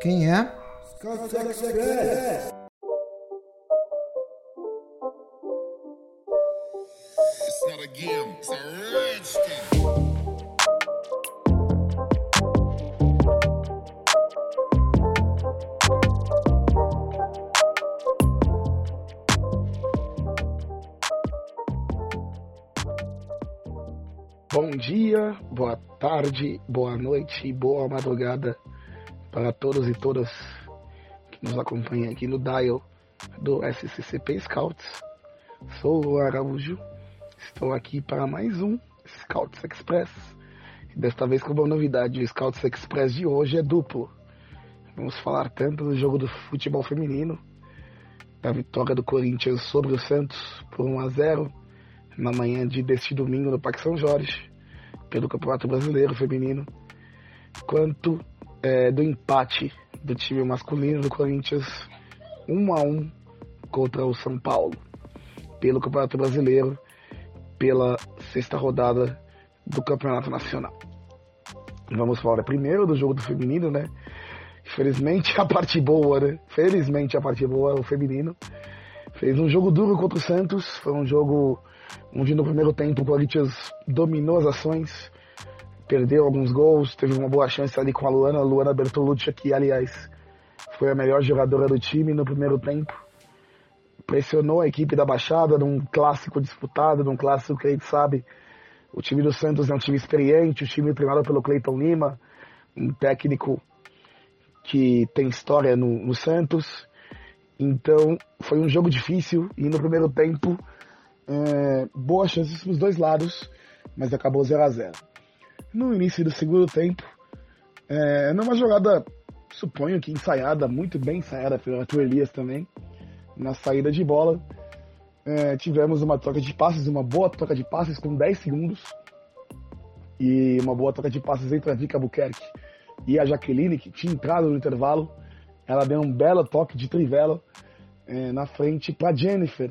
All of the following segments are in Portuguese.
Quem é? Bom dia, boa tarde, boa noite e boa madrugada para todos e todas que nos acompanham aqui no dial do SCCP Scouts. Sou o Araújo, estou aqui para mais um Scouts Express. E desta vez com uma novidade, o Scouts Express de hoje é duplo. Vamos falar tanto do jogo do futebol feminino, da vitória do Corinthians sobre o Santos por 1 a 0 na manhã de deste domingo no Parque São Jorge, pelo Campeonato Brasileiro Feminino, quanto é, do empate do time masculino do Corinthians 1 a 1 contra o São Paulo, pelo Campeonato Brasileiro, pela sexta rodada do Campeonato Nacional. Vamos falar primeiro do jogo do feminino, né? Felizmente a parte boa, né? Felizmente a parte boa é o feminino. Fez um jogo duro contra o Santos, foi um jogo onde no primeiro tempo o Corinthians dominou as ações, perdeu alguns gols, teve uma boa chance ali com a Luana, Luana Bertolucci, que aliás foi a melhor jogadora do time no primeiro tempo. Pressionou a equipe da Baixada num clássico disputado, num clássico que a gente sabe. O time do Santos é um time experiente, o time treinado pelo Cleiton Lima, um técnico que tem história no, no Santos. Então foi um jogo difícil e no primeiro tempo é, boas chances para os dois lados, mas acabou 0 a 0 No início do segundo tempo, é, numa jogada, suponho que ensaiada, muito bem ensaiada pelo Arthur Elias também, na saída de bola, é, tivemos uma troca de passes, uma boa troca de passes com 10 segundos, e uma boa troca de passes entre a Vika Buquerque e a Jaqueline, que tinha entrado no intervalo. Ela deu um belo toque de trivela é, na frente para Jennifer,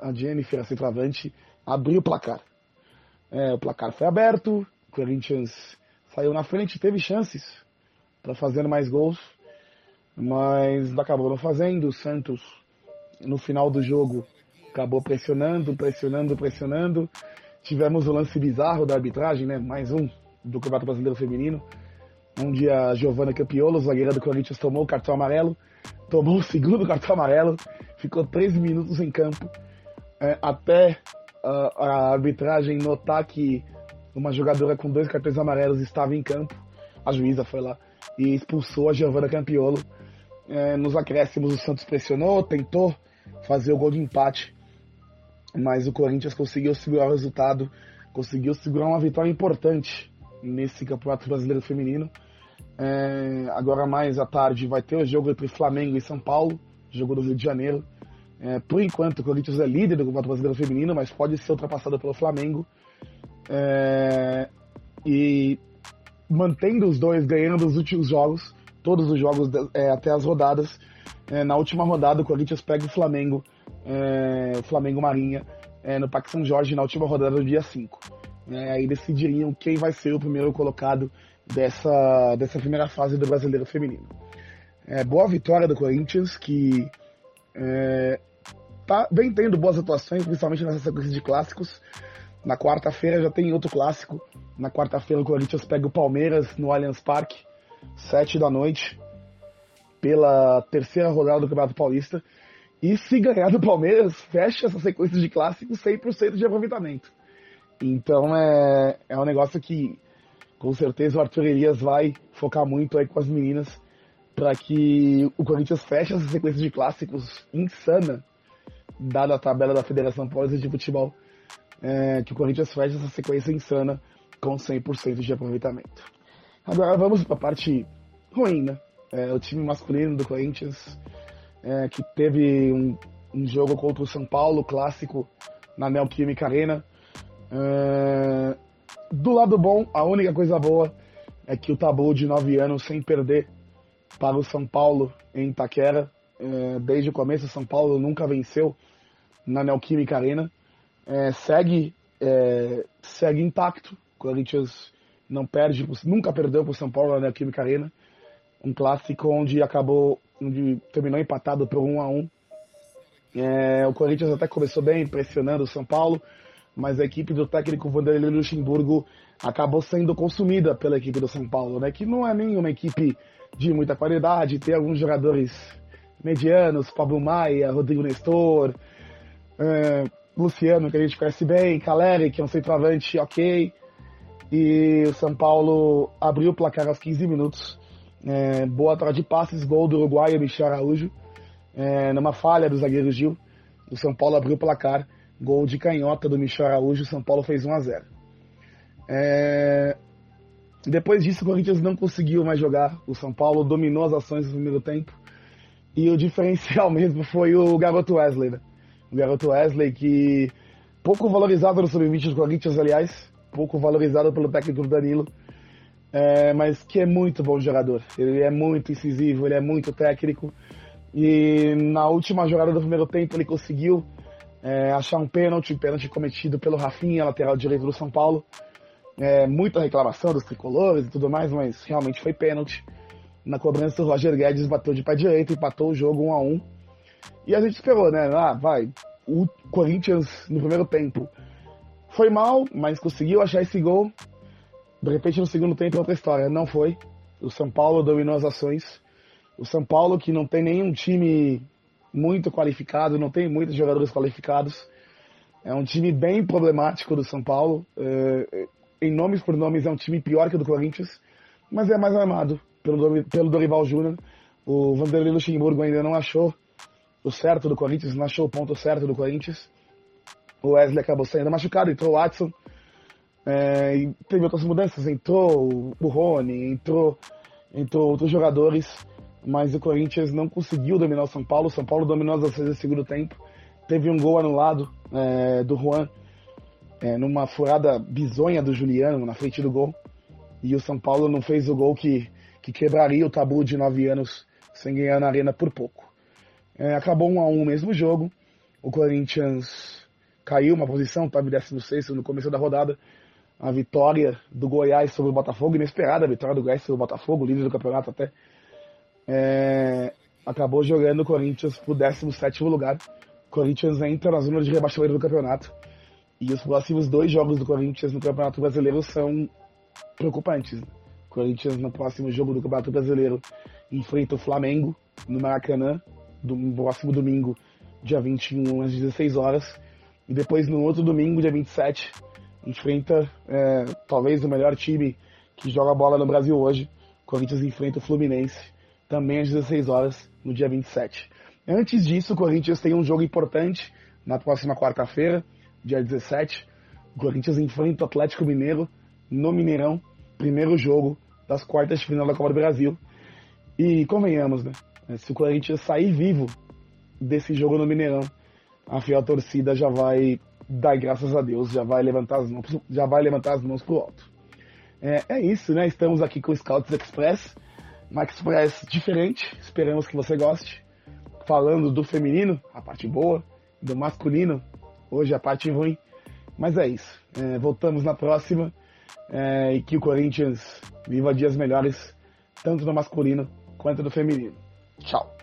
a Jennifer, a centroavante, abriu o placar. É, o placar foi aberto, Corinthians saiu na frente, teve chances para fazer mais gols, mas acabou não fazendo. O Santos, no final do jogo, acabou pressionando, pressionando, pressionando. Tivemos o lance bizarro da arbitragem, né? mais um do Campeonato Brasileiro Feminino, onde a Giovana Campiolo, zagueira do Corinthians, tomou o cartão amarelo, tomou o segundo cartão amarelo, ficou 13 minutos em campo, é, até a, a, arbitragem notar que uma jogadora com dois cartões amarelos estava em campo. A juíza foi lá e expulsou a Giovana Campiolo. É, nos acréscimos, o Santos pressionou, tentou fazer o gol de empate, mas o Corinthians conseguiu segurar o resultado, conseguiu segurar uma vitória importante nesse Campeonato Brasileiro Feminino. É, agora mais à tarde vai ter o jogo entre Flamengo e São Paulo, jogo do Rio de Janeiro. É, por enquanto o Corinthians é líder do Campeonato Brasileiro Feminino, mas pode ser ultrapassado pelo Flamengo. É, e mantendo os dois ganhando os últimos jogos, todos os jogos é, até as rodadas. É, na última rodada o Corinthians pega o Flamengo, é, o Flamengo Marinha, é, no Parque São Jorge na última rodada do dia 5. aí decidiriam quem vai ser o primeiro colocado dessa, dessa primeira fase do Brasileiro Feminino. É, boa vitória do Corinthians, que é, tá, vem tendo boas atuações, principalmente nessa sequência de clássicos. Na quarta-feira já tem outro clássico. Na quarta-feira o Corinthians pega o Palmeiras no Allianz Parque, sete da noite, pela terceira rodada do Campeonato Paulista. E se ganhar do Palmeiras, fecha essa sequência de clássicos 100% de aproveitamento. Então é, é um negócio que com certeza o Arthur Elias vai focar muito aí com as meninas para que o Corinthians feche essa sequência de clássicos insana, dada a tabela da Federação Paulista de Futebol, é, que o Corinthians feche essa sequência insana com 100% de aproveitamento. Agora vamos para a parte ruim, né? É, o time masculino do Corinthians, é, que teve um, um, jogo contra o São Paulo, clássico, na Neoquímica Arena. É, do lado bom, a única coisa boa é que o tabu de 9 anos sem perder para o São Paulo em Itaquera. É, desde o começo, o São Paulo nunca venceu na Neoquímica Arena. É, segue, é, segue intacto. O Corinthians não perde, nunca perdeu para o São Paulo na Neoquímica Arena. Um clássico onde acabou, onde terminou empatado por 1 a 1 é, o Corinthians até começou bem, pressionando o São Paulo, mas a equipe do técnico Vanderlei Luxemburgo acabou sendo consumida pela equipe do São Paulo, né? Que não é nenhuma equipe de muita qualidade, tem alguns jogadores medianos, Pablo Maia, Rodrigo Nestor, é, Luciano, que a gente conhece bem, Caleri, que é um centroavante ok. E o São Paulo abriu o placar aos 15 minutos. É, boa troca de passes, gol do uruguaio Michel Araújo é, numa falha do zagueiro Gil. O São Paulo abriu o placar. Gol de canhota do Michel Araújo. O São Paulo fez 1 a 0 é... Depois disso, o Corinthians não conseguiu mais jogar. O São Paulo dominou as ações no primeiro tempo. E o diferencial mesmo foi o garoto Wesley. Né? O garoto Wesley que pouco valorizado no sub-20 do Corinthians, aliás. Pouco valorizado pelo técnico Danilo. É, mas que é muito bom jogador. Ele é muito incisivo, ele é muito técnico. E na última jogada do primeiro tempo ele conseguiu é, achar um pênalti, pênalti cometido pelo Rafinha, lateral direito do São Paulo. É, muita reclamação dos tricolores e tudo mais, mas realmente foi pênalti. Na cobrança, o Roger Guedes bateu de pé direito, empatou o jogo 1 a 1 E a gente esperou, né? Ah, vai. O Corinthians no primeiro tempo foi mal, mas conseguiu achar esse gol. De repente, no segundo tempo, é outra história. Não foi. O São Paulo dominou as ações o São Paulo, que não tem nenhum time muito qualificado, não tem muitos jogadores qualificados. É um time bem problemático do São Paulo. É, em nomes por nomes, é um time pior que o do Corinthians, mas é mais armado pelo, pelo Dorival Júnior. O Vanderlei Luxemburgo ainda não achou o certo do Corinthians, não achou o ponto certo do Corinthians. O Wesley acabou saindo machucado, entrou o Watson. É, e teve outras mudanças, entrou o Rony, entrou, entrou outros jogadores mas o Corinthians não conseguiu dominar o São Paulo. O São Paulo dominou as ações no segundo tempo. Teve um gol anulado é, do Juan é, numa furada bizonha do Juliano na frente do gol. E o São Paulo não fez o gol que, que quebraria o tabu de nove anos sem ganhar na arena por pouco. É, acabou um a um mesmo jogo. O Corinthians caiu uma posição, estava em 16 no começo da rodada. A vitória do Goiás sobre o Botafogo, inesperada a vitória do Goiás sobre o Botafogo, líder do campeonato até é, acabou jogando o Corinthians pro 17 lugar. O Corinthians entra na zona de rebaixamento do campeonato. E os próximos dois jogos do Corinthians no Campeonato Brasileiro são preocupantes. O Corinthians, no próximo jogo do Campeonato Brasileiro, enfrenta o Flamengo no Maracanã, no próximo domingo, dia 21, às 16 horas. E depois, no outro domingo, dia 27, enfrenta é, talvez o melhor time que joga bola no Brasil hoje. O Corinthians enfrenta o Fluminense também às 16 horas, no dia 27. Antes disso, o Corinthians tem um jogo importante na próxima quarta-feira, dia 17. O Corinthians enfrenta o Atlético Mineiro no Mineirão, primeiro jogo das quartas de final da Copa do Brasil. E convenhamos, né? Se o Corinthians sair vivo desse jogo no Mineirão, a fiel torcida já vai dar graças a Deus, já vai levantar as mãos, já vai levantar as mãos pro alto. É, é isso, né? Estamos aqui com o Scouts Express Max Express diferente, esperamos que você goste. Falando do feminino, a parte boa, do masculino, hoje a parte ruim. Mas é isso. É, voltamos na próxima. É, e que o Corinthians viva dias melhores, tanto no masculino quanto no feminino. Tchau.